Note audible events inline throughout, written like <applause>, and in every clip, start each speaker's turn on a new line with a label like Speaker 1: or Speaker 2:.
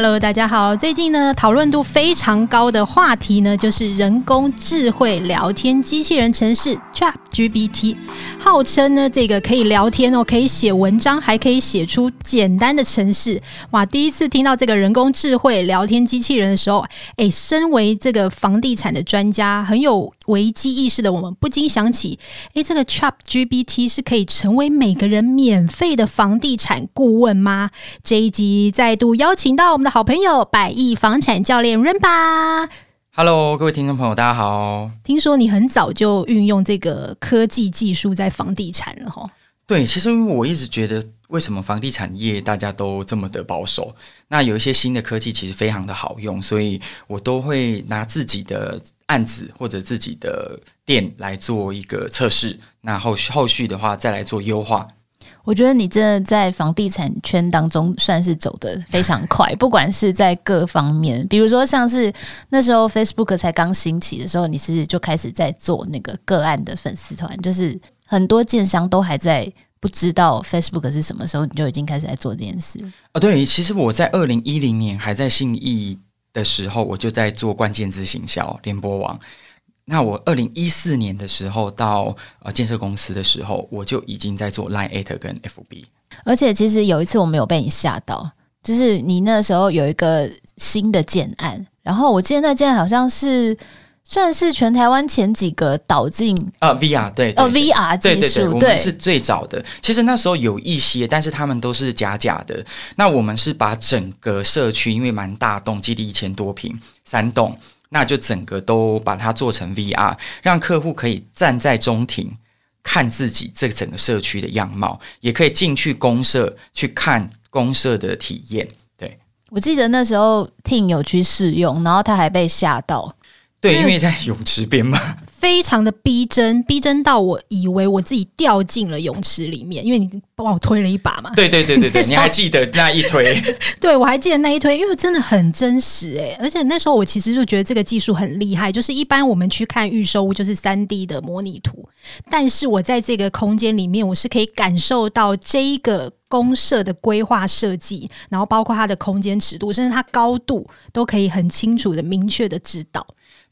Speaker 1: Hello，大家好。最近呢，讨论度非常高的话题呢，就是人工智慧聊天机器人城市 ChatGPT，号称呢这个可以聊天哦，可以写文章，还可以写出简单的程式。哇，第一次听到这个人工智慧聊天机器人的时候，诶，身为这个房地产的专家，很有危机意识的我们，不禁想起，诶，这个 ChatGPT 是可以成为每个人免费的房地产顾问吗？这一集再度邀请到。我们的的好朋友百亿房产教练 Renba。
Speaker 2: Hello，各位听众朋友，大家好。
Speaker 1: 听说你很早就运用这个科技技术在房地产了哈？
Speaker 2: 对，其实因为我一直觉得，为什么房地产业大家都这么的保守？那有一些新的科技其实非常的好用，所以我都会拿自己的案子或者自己的店来做一个测试，那后续后续的话再来做优化。
Speaker 3: 我觉得你真的在房地产圈当中算是走得非常快，<laughs> 不管是在各方面，比如说像是那时候 Facebook 才刚兴起的时候，你是就开始在做那个个案的粉丝团，就是很多建商都还在不知道 Facebook 是什么时候，你就已经开始在做这件事。
Speaker 2: 啊，对，其实我在二零一零年还在信义的时候，我就在做关键字行销联播网。那我二零一四年的时候到呃建设公司的时候，我就已经在做 Line@ 跟 FB。
Speaker 3: 而且其实有一次我没有被你吓到，就是你那时候有一个新的建案，然后我记得那建案好像是算是全台湾前几个导进
Speaker 2: 啊 VR 对，对，
Speaker 3: 哦 VR 技
Speaker 2: 术，我们是最早的。其实那时候有一些，但是他们都是假假的。那我们是把整个社区，因为蛮大栋，基地一千多平，三栋。那就整个都把它做成 VR，让客户可以站在中庭看自己这整个社区的样貌，也可以进去公社去看公社的体验。对，
Speaker 3: 我记得那时候 Tim 有去试用，然后他还被吓到。
Speaker 2: 对，因为在泳池边嘛。
Speaker 1: 非常的逼真，逼真到我以为我自己掉进了泳池里面，因为你帮我推了一把嘛。
Speaker 2: 对对对对对，<laughs> 你还记得那一推？<laughs>
Speaker 1: 对，我还记得那一推，因为真的很真实诶、欸，而且那时候我其实就觉得这个技术很厉害，就是一般我们去看预售屋就是三 D 的模拟图，但是我在这个空间里面，我是可以感受到这一个公社的规划设计，然后包括它的空间尺度，甚至它高度都可以很清楚的、明确的知道。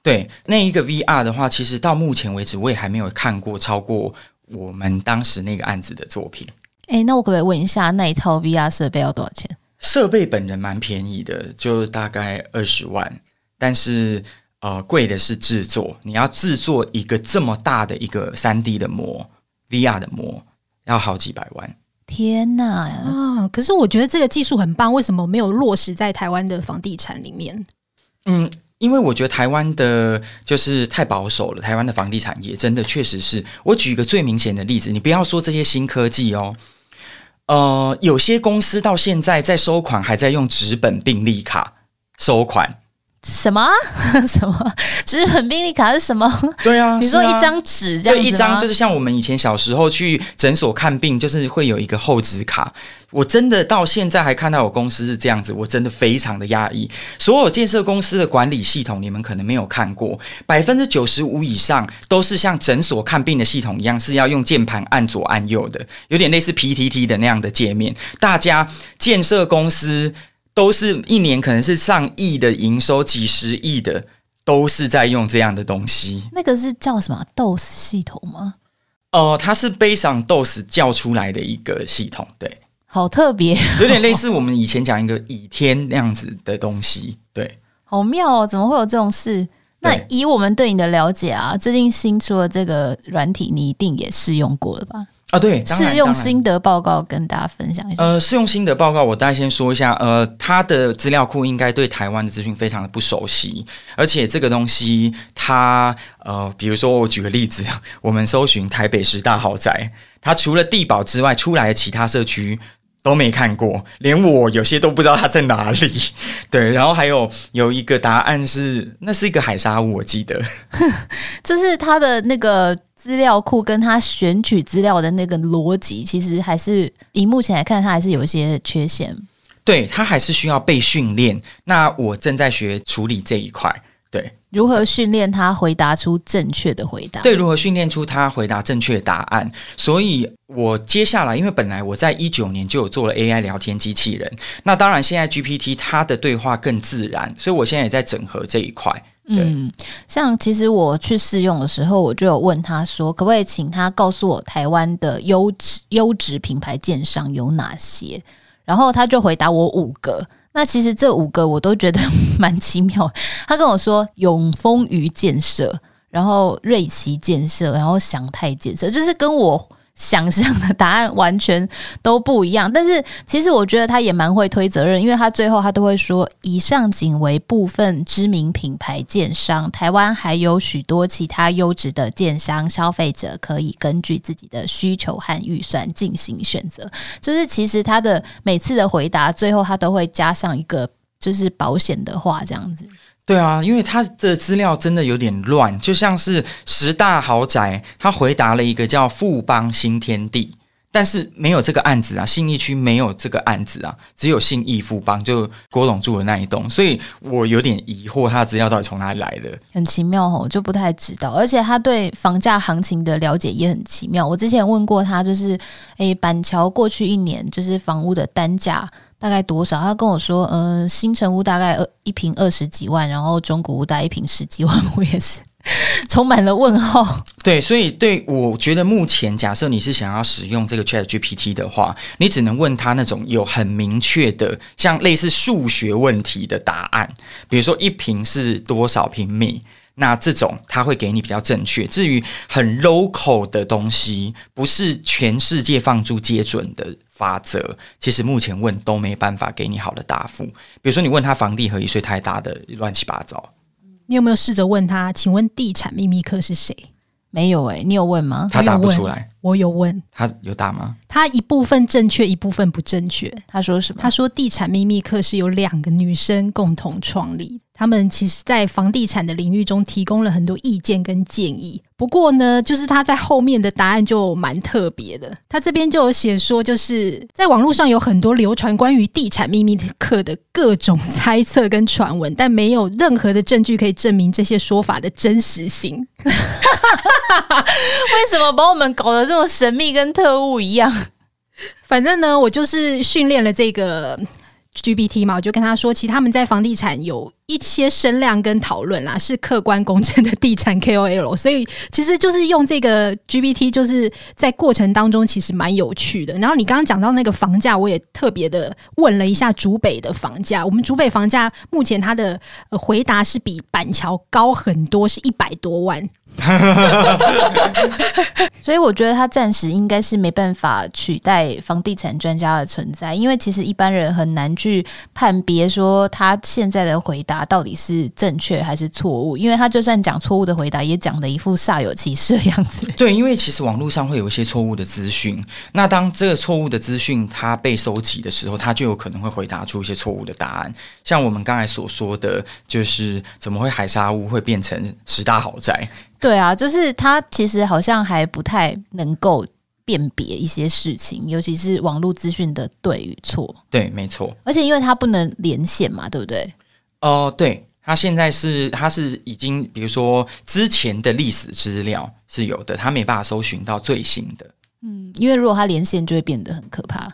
Speaker 2: 对，那一个 VR 的话，其实到目前为止我也还没有看过超过我们当时那个案子的作品。
Speaker 3: 诶，那我可不可以问一下，那一套 VR 设备要多少钱？
Speaker 2: 设备本人蛮便宜的，就大概二十万。但是呃，贵的是制作，你要制作一个这么大的一个三 D 的膜，VR 的膜，要好几百万。
Speaker 3: 天呐！
Speaker 1: 啊，可是我觉得这个技术很棒，为什么没有落实在台湾的房地产里面？
Speaker 2: 嗯。因为我觉得台湾的就是太保守了，台湾的房地产业真的确实是。我举一个最明显的例子，你不要说这些新科技哦，呃，有些公司到现在在收款还在用纸本病历卡收款。
Speaker 3: 什么 <laughs> 什么纸本病历卡是什么？
Speaker 2: 对啊，<laughs>
Speaker 3: 你说一张纸这样
Speaker 2: 一张就是像我们以前小时候去诊所看病，就是会有一个厚纸卡。我真的到现在还看到我公司是这样子，我真的非常的压抑。所有建设公司的管理系统，你们可能没有看过，百分之九十五以上都是像诊所看病的系统一样，是要用键盘按左按右的，有点类似 PTT 的那样的界面。大家建设公司。都是一年可能是上亿的营收，几十亿的都是在用这样的东西。
Speaker 3: 那个是叫什么 DOS 系统吗？
Speaker 2: 哦、呃，它是 based on DOS 叫出来的一个系统，对，
Speaker 3: 好特别，
Speaker 2: 有点类似我们以前讲一个倚天那样子的东西，对，
Speaker 3: 好妙哦，怎么会有这种事？那以我们对你的了解啊，最近新出的这个软体，你一定也试用过了吧？
Speaker 2: 啊，对，
Speaker 3: 试用心得报告跟大家分享一下。
Speaker 2: 呃，试用心得报告，我大概先说一下。呃，他的资料库应该对台湾的资讯非常的不熟悉，而且这个东西它，它呃，比如说我举个例子，<laughs> 我们搜寻台北十大豪宅，它除了地宝之外，出来的其他社区都没看过，连我有些都不知道它在哪里。<laughs> 对，然后还有有一个答案是，那是一个海沙屋，我记得，<laughs>
Speaker 3: 就是它的那个。资料库跟他选取资料的那个逻辑，其实还是以目前来看，它还是有一些缺陷。
Speaker 2: 对，他还是需要被训练。那我正在学处理这一块。对，
Speaker 3: 如何训练他回答出正确的回答？
Speaker 2: 对，如何训练出他回答正确答案？所以我接下来，因为本来我在一九年就有做了 AI 聊天机器人，那当然现在 GPT 它的对话更自然，所以我现在也在整合这一块。
Speaker 3: 嗯，像其实我去试用的时候，我就有问他说，可不可以请他告诉我台湾的优质优质品牌建商有哪些？然后他就回答我五个。那其实这五个我都觉得 <laughs> 蛮奇妙。他跟我说永丰余建设，然后瑞奇建设，然后祥泰建设，就是跟我。想象的答案完全都不一样，<laughs> 但是其实我觉得他也蛮会推责任，因为他最后他都会说，以上仅为部分知名品牌建商，台湾还有许多其他优质的建商，消费者可以根据自己的需求和预算进行选择。就是其实他的每次的回答最后他都会加上一个就是保险的话，这样子。
Speaker 2: 对啊，因为他的资料真的有点乱，就像是十大豪宅，他回答了一个叫富邦新天地，但是没有这个案子啊，信义区没有这个案子啊，只有信义富邦，就郭董住的那一栋，所以我有点疑惑，他的资料到底从哪里来的？
Speaker 3: 很奇妙哦，就不太知道，而且他对房价行情的了解也很奇妙。我之前问过他，就是诶，板桥过去一年就是房屋的单价。大概多少？他跟我说，嗯、新城屋大概二一平二十几万，然后中古屋大概一平十几万，我也是 <laughs> 充满了问号。
Speaker 2: 对，所以对我觉得目前，假设你是想要使用这个 ChatGPT 的话，你只能问他那种有很明确的，像类似数学问题的答案，比如说一平是多少平米。那这种他会给你比较正确。至于很 local 的东西，不是全世界放诸皆准的法则，其实目前问都没办法给你好的答复。比如说，你问他房地合一税太大的乱七八糟，
Speaker 1: 你有没有试着问他？请问地产秘密课是谁？
Speaker 3: 没有哎、欸，你有问吗？
Speaker 2: 他答不出来。
Speaker 1: 我有问
Speaker 2: 他有答吗？
Speaker 1: 他一部分正确，一部分不正确。
Speaker 3: 他说什么？
Speaker 1: 他说地产秘密课是由两个女生共同创立，他们其实在房地产的领域中提供了很多意见跟建议。不过呢，就是他在后面的答案就蛮特别的。他这边就有写说，就是在网络上有很多流传关于地产秘密课的各种猜测跟传闻，但没有任何的证据可以证明这些说法的真实性。为
Speaker 3: 什么把我们搞得这么？神秘，跟特务一样。
Speaker 1: 反正呢，我就是训练了这个 GPT 嘛，我就跟他说，其实他们在房地产有一些声量跟讨论啦，是客观公正的地产 KOL。所以其实就是用这个 GPT，就是在过程当中其实蛮有趣的。然后你刚刚讲到那个房价，我也特别的问了一下竹北的房价。我们竹北房价目前它的回答是比板桥高很多，是一百多万。<laughs>
Speaker 3: 所以我觉得他暂时应该是没办法取代房地产专家的存在，因为其实一般人很难去判别说他现在的回答到底是正确还是错误，因为他就算讲错误的回答，也讲的一副煞有其事的样子。<laughs>
Speaker 2: 对，因为其实网络上会有一些错误的资讯，那当这个错误的资讯它被收集的时候，他就有可能会回答出一些错误的答案。像我们刚才所说的，就是怎么会海沙屋会变成十大豪宅？
Speaker 3: 对啊，就是他其实好像还不太能够辨别一些事情，尤其是网络资讯的对与错。
Speaker 2: 对，没错。
Speaker 3: 而且因为他不能连线嘛，对不对？
Speaker 2: 哦、呃，对，他现在是他是已经，比如说之前的历史资料是有的，他没办法搜寻到最新的。
Speaker 3: 嗯，因为如果他连线，就会变得很可怕。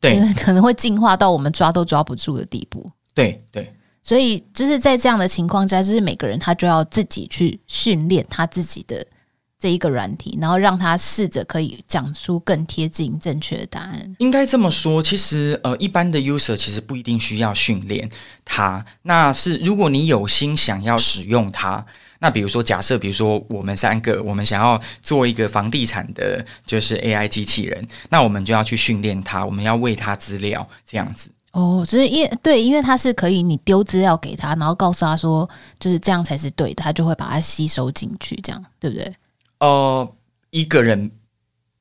Speaker 2: 对，
Speaker 3: 可能会进化到我们抓都抓不住的地步。
Speaker 2: 对对。
Speaker 3: 所以就是在这样的情况下，就是每个人他就要自己去训练他自己的这一个软体，然后让他试着可以讲出更贴近正确的答案。
Speaker 2: 应该这么说，其实呃，一般的 user 其实不一定需要训练他。那是如果你有心想要使用它，那比如说假设，比如说我们三个，我们想要做一个房地产的，就是 AI 机器人，那我们就要去训练它，我们要喂它资料，这样子。
Speaker 3: 哦，所以因对，因为它是可以你丢资料给他，然后告诉他说就是这样才是对的，他就会把它吸收进去，这样对不对？
Speaker 2: 呃，一个人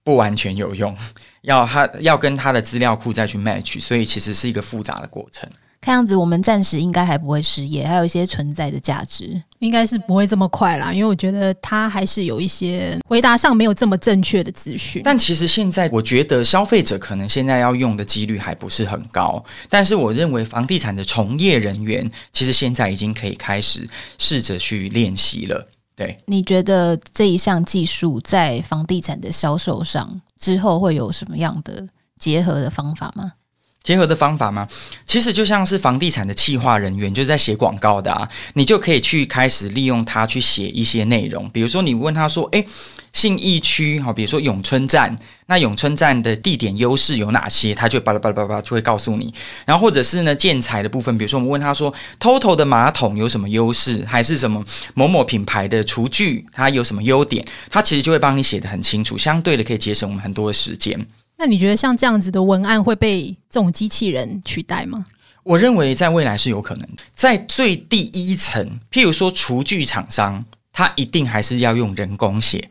Speaker 2: 不完全有用，<laughs> 要他要跟他的资料库再去 match，所以其实是一个复杂的过程。
Speaker 3: 看样子我们暂时应该还不会失业，还有一些存在的价值，
Speaker 1: 应该是不会这么快啦。因为我觉得他还是有一些回答上没有这么正确的资讯。
Speaker 2: 但其实现在我觉得消费者可能现在要用的几率还不是很高，但是我认为房地产的从业人员其实现在已经可以开始试着去练习了。对，
Speaker 3: 你觉得这一项技术在房地产的销售上之后会有什么样的结合的方法吗？
Speaker 2: 结合的方法吗？其实就像是房地产的企划人员，就是在写广告的啊，你就可以去开始利用它去写一些内容。比如说，你问他说：“诶，信义区好，比如说永春站，那永春站的地点优势有哪些？”他就巴拉巴拉巴拉就会告诉你。然后或者是呢，建材的部分，比如说我们问他说：“TOTO 的马桶有什么优势？还是什么某某品牌的厨具它有什么优点？”他其实就会帮你写得很清楚，相对的可以节省我们很多的时间。
Speaker 1: 那你觉得像这样子的文案会被这种机器人取代吗？
Speaker 2: 我认为在未来是有可能的，在最第一层，譬如说厨具厂商，他一定还是要用人工写，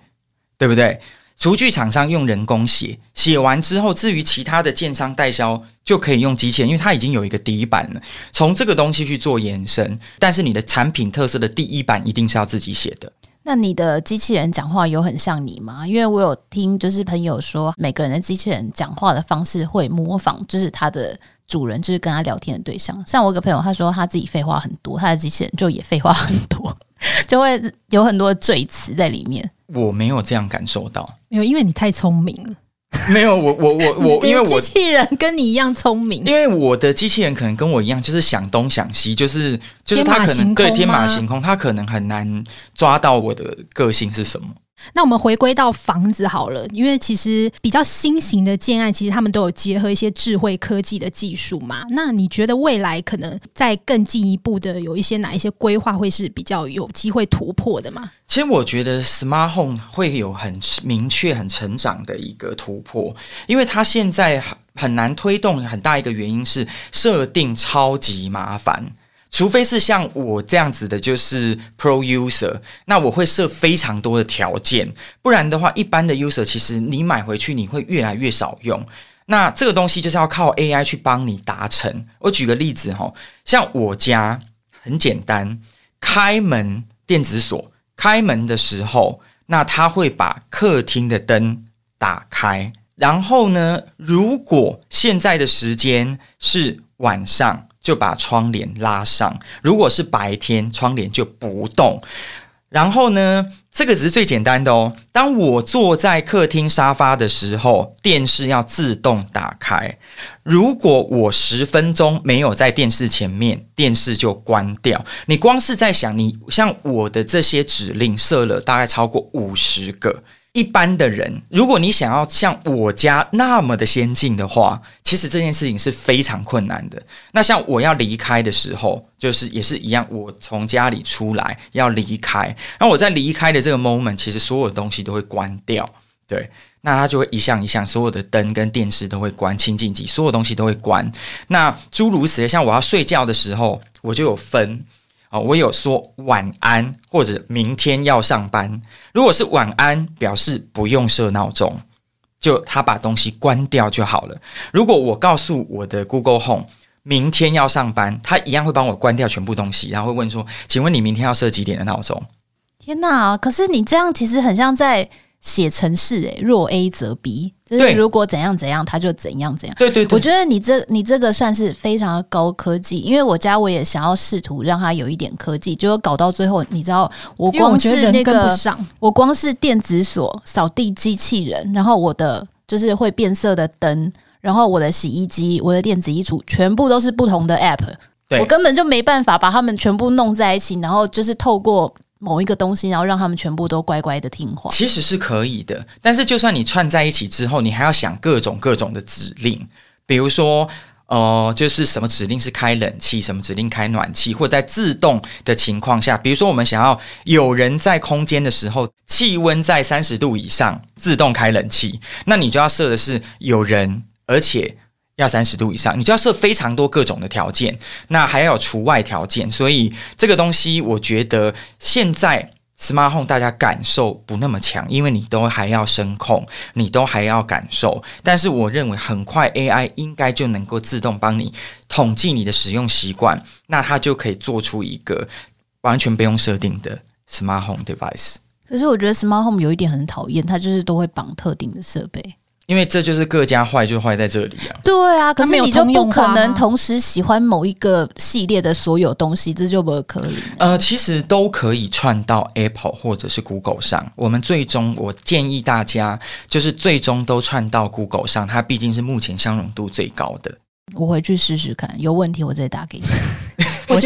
Speaker 2: 对不对？厨具厂商用人工写，写完之后，至于其他的建商代销就可以用机器人，因为它已经有一个底板了，从这个东西去做延伸。但是你的产品特色的第一版一定是要自己写的。
Speaker 3: 那你的机器人讲话有很像你吗？因为我有听，就是朋友说，每个人的机器人讲话的方式会模仿，就是他的主人，就是跟他聊天的对象。像我一个朋友，他说他自己废话很多，他的机器人就也废话很多，<laughs> 就会有很多赘词在里面。
Speaker 2: 我没有这样感受到，
Speaker 1: 没有，因为你太聪明了。
Speaker 2: 没有，我我我我，因为我
Speaker 1: 机器人跟你一样聪明，
Speaker 2: 因为我的机器人可能跟我一样，就是想东想西，就是就是他可能对天马行空，他可能很难抓到我的个性是什么。
Speaker 1: 那我们回归到房子好了，因为其实比较新型的建案，其实他们都有结合一些智慧科技的技术嘛。那你觉得未来可能再更进一步的有一些哪一些规划会是比较有机会突破的吗？
Speaker 2: 其实我觉得 Smart Home 会有很明确、很成长的一个突破，因为它现在很难推动，很大一个原因是设定超级麻烦。除非是像我这样子的，就是 Pro User，那我会设非常多的条件，不然的话，一般的 User 其实你买回去你会越来越少用。那这个东西就是要靠 AI 去帮你达成。我举个例子哈，像我家很简单，开门电子锁，开门的时候，那它会把客厅的灯打开，然后呢，如果现在的时间是晚上。就把窗帘拉上，如果是白天，窗帘就不动。然后呢，这个只是最简单的哦。当我坐在客厅沙发的时候，电视要自动打开。如果我十分钟没有在电视前面，电视就关掉。你光是在想，你像我的这些指令设了大概超过五十个。一般的人，如果你想要像我家那么的先进的话，其实这件事情是非常困难的。那像我要离开的时候，就是也是一样，我从家里出来要离开，那我在离开的这个 moment，其实所有东西都会关掉，对，那它就会一项一项，所有的灯跟电视都会关，清净机所有东西都会关。那诸如此类，像我要睡觉的时候，我就有分。哦，我有说晚安或者明天要上班。如果是晚安，表示不用设闹钟，就他把东西关掉就好了。如果我告诉我的 Google Home 明天要上班，他一样会帮我关掉全部东西，然后会问说：“请问你明天要设几点的闹钟？”
Speaker 3: 天哪！可是你这样其实很像在。写成式诶，若 A 则 B，就是如果怎样怎样，它就怎样怎样。
Speaker 2: 对对对，
Speaker 3: 我觉得你这你这个算是非常的高科技，因为我家我也想要试图让它有一点科技，结果搞到最后，你知道，我光是那个我，我光是电子锁、扫地机器人，然后我的就是会变色的灯，然后我的洗衣机、我的电子衣橱，全部都是不同的 App，我根本就没办法把它们全部弄在一起，然后就是透过。某一个东西，然后让他们全部都乖乖的听话，
Speaker 2: 其实是可以的。但是，就算你串在一起之后，你还要想各种各种的指令，比如说，呃，就是什么指令是开冷气，什么指令开暖气，或者在自动的情况下，比如说我们想要有人在空间的时候，气温在三十度以上，自动开冷气，那你就要设的是有人，而且。要三十度以上，你就要设非常多各种的条件，那还要有除外条件，所以这个东西我觉得现在 Smart Home 大家感受不那么强，因为你都还要声控，你都还要感受。但是我认为很快 AI 应该就能够自动帮你统计你的使用习惯，那它就可以做出一个完全不用设定的 Smart Home Device。
Speaker 3: 可是我觉得 Smart Home 有一点很讨厌，它就是都会绑特定的设备。
Speaker 2: 因为这就是各家坏，就坏在这里啊。
Speaker 3: 对啊，可是你就不可能
Speaker 1: 同
Speaker 3: 同时喜欢某一个系列的所有东西，这就不可以。
Speaker 2: 呃，其实都可以串到 Apple 或者是 Google 上。我们最终，我建议大家就是最终都串到 Google 上，它毕竟是目前相容度最高的。
Speaker 3: 我回去试试看，有问题我再打给你。<laughs>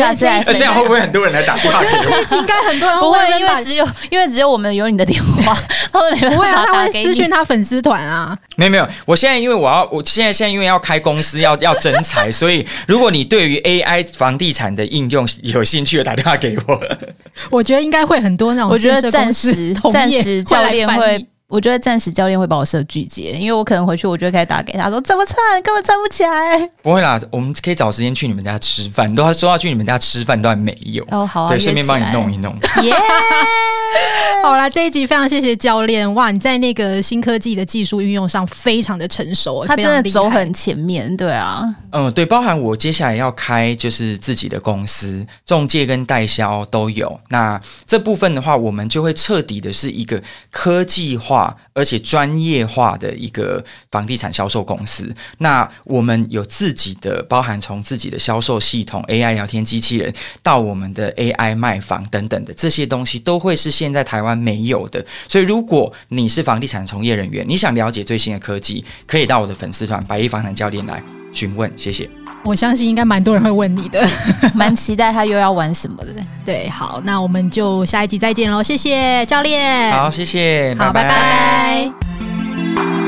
Speaker 1: 我下次来，
Speaker 2: 这样会不会很多人来打电话给我？<laughs>
Speaker 1: 应该很多人
Speaker 3: 不会，因为只有因为只有我们有你的电话，<laughs> 他们没
Speaker 1: 不会啊，他会私讯他粉丝团啊。
Speaker 2: 没有没有，我现在因为我要，我现在现在因为要开公司，要 <laughs> 要征才，所以如果你对于 AI 房地产的应用有兴趣，打电话给我。
Speaker 1: 我觉得应该会很多那种，
Speaker 3: 我觉得暂时暂时教练会。我觉得暂时教练会把我设拒接，因为我可能回去，我就开始打给他说怎么穿，根本穿不起来。
Speaker 2: 不会啦，我们可以找时间去你们家吃饭，都还说要去你们家吃饭，都还没有
Speaker 3: 哦。好啊，
Speaker 2: 对，顺便帮你弄一弄。<laughs>
Speaker 3: 耶！<laughs>
Speaker 1: 好啦，这一集非常谢谢教练哇！你在那个新科技的技术运用上非常的成熟，
Speaker 3: 他真的走很前面，对啊。
Speaker 2: 嗯，对，包含我接下来要开就是自己的公司，中介跟代销都有。那这部分的话，我们就会彻底的是一个科技化而且专业化的一个房地产销售公司。那我们有自己的，包含从自己的销售系统、AI 聊天机器人到我们的 AI 卖房等等的这些东西，都会是现在台湾没有的。所以，如果你是房地产从业人员，你想了解最新的科技，可以到我的粉丝团百亿房产教练来。询问，谢谢。
Speaker 1: 我相信应该蛮多人会问你的，
Speaker 3: 蛮期待他又要玩什么的。
Speaker 1: 对，好，那我们就下一集再见喽，谢谢教练。
Speaker 2: 好，谢谢，
Speaker 1: 好，拜拜。拜拜。